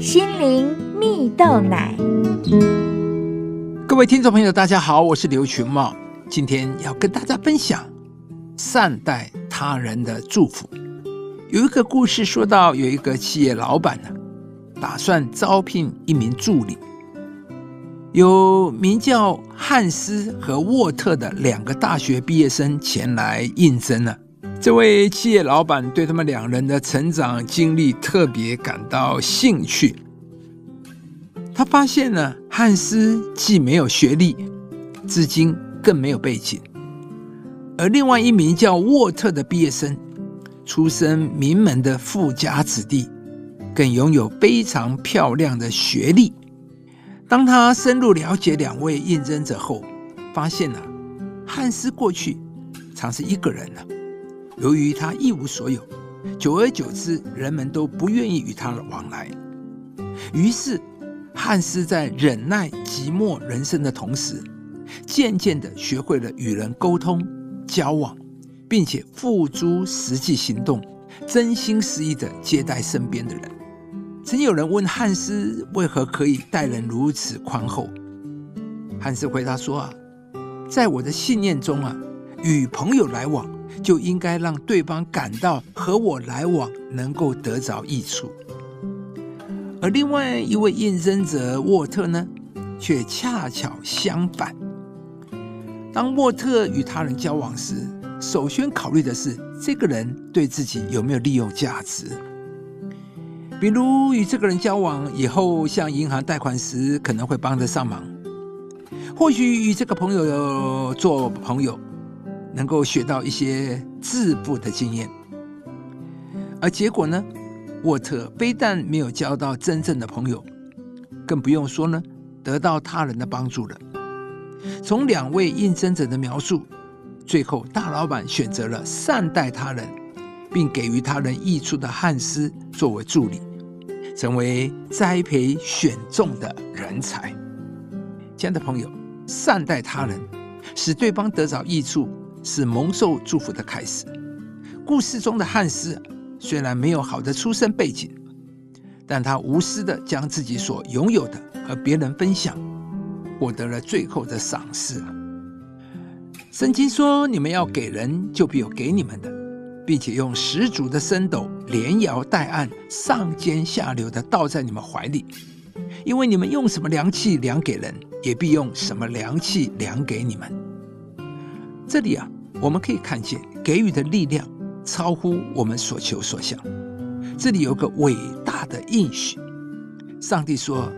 心灵蜜豆奶。各位听众朋友，大家好，我是刘群茂，今天要跟大家分享善待他人的祝福。有一个故事说到，有一个企业老板呢，打算招聘一名助理，有名叫汉斯和沃特的两个大学毕业生前来应征了。这位企业老板对他们两人的成长经历特别感到兴趣。他发现呢，汉斯既没有学历，至今更没有背景，而另外一名叫沃特的毕业生，出身名门的富家子弟，更拥有非常漂亮的学历。当他深入了解两位应征者后，发现呢，汉斯过去常是一个人呢。由于他一无所有，久而久之，人们都不愿意与他往来。于是，汉斯在忍耐寂寞人生的同时，渐渐的学会了与人沟通、交往，并且付诸实际行动，真心实意的接待身边的人。曾有人问汉斯为何可以待人如此宽厚，汉斯回答说：“啊，在我的信念中啊，与朋友来往。”就应该让对方感到和我来往能够得着益处，而另外一位应征者沃特呢，却恰巧相反。当沃特与他人交往时，首先考虑的是这个人对自己有没有利用价值。比如与这个人交往以后，向银行贷款时可能会帮得上忙；或许与这个朋友做朋友。能够学到一些致富的经验，而结果呢？沃特非但没有交到真正的朋友，更不用说呢得到他人的帮助了。从两位应征者的描述，最后大老板选择了善待他人，并给予他人益处的汉斯作为助理，成为栽培选中的人才。亲爱的朋友，善待他人，使对方得着益处。是蒙受祝福的开始。故事中的汉斯虽然没有好的出身背景，但他无私的将自己所拥有的和别人分享，获得了最后的赏识。圣经说：“你们要给人，就必有给你们的，并且用十足的升斗，连摇带按，上尖下流的倒在你们怀里。因为你们用什么量器量给人，也必用什么量器量给你们。”这里啊，我们可以看见给予的力量超乎我们所求所想。这里有个伟大的应许，上帝说：“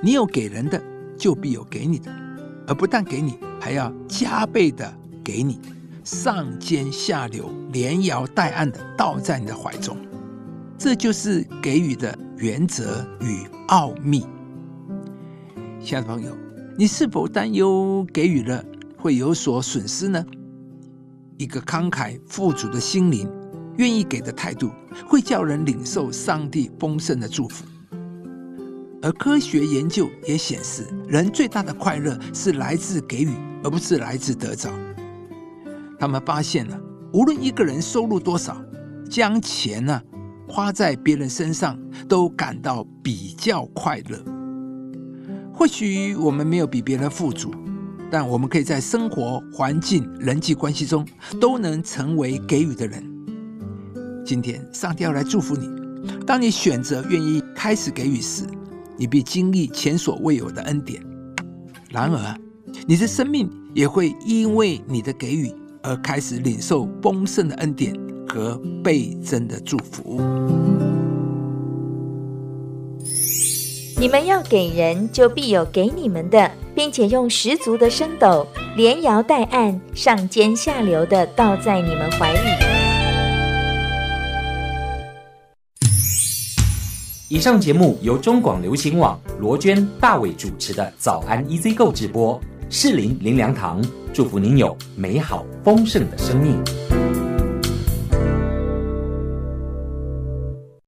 你有给人的，就必有给你的，而不但给你，还要加倍的给你，上尖下流，连摇带按的倒在你的怀中。”这就是给予的原则与奥秘。亲爱的朋友，你是否担忧给予了会有所损失呢？一个慷慨富足的心灵，愿意给的态度，会叫人领受上帝丰盛的祝福。而科学研究也显示，人最大的快乐是来自给予，而不是来自得着。他们发现了，无论一个人收入多少，将钱呢花在别人身上，都感到比较快乐。或许我们没有比别人富足。但我们可以在生活环境、人际关系中都能成为给予的人。今天，上帝要来祝福你。当你选择愿意开始给予时，你必经历前所未有的恩典。然而，你的生命也会因为你的给予而开始领受丰盛的恩典和倍增的祝福。你们要给人，就必有给你们的，并且用十足的升斗，连摇带按，上尖下流的倒在你们怀里。以上节目由中广流行网罗娟、大伟主持的《早安 EZ 购》直播，适林林良堂祝福您有美好丰盛的生命。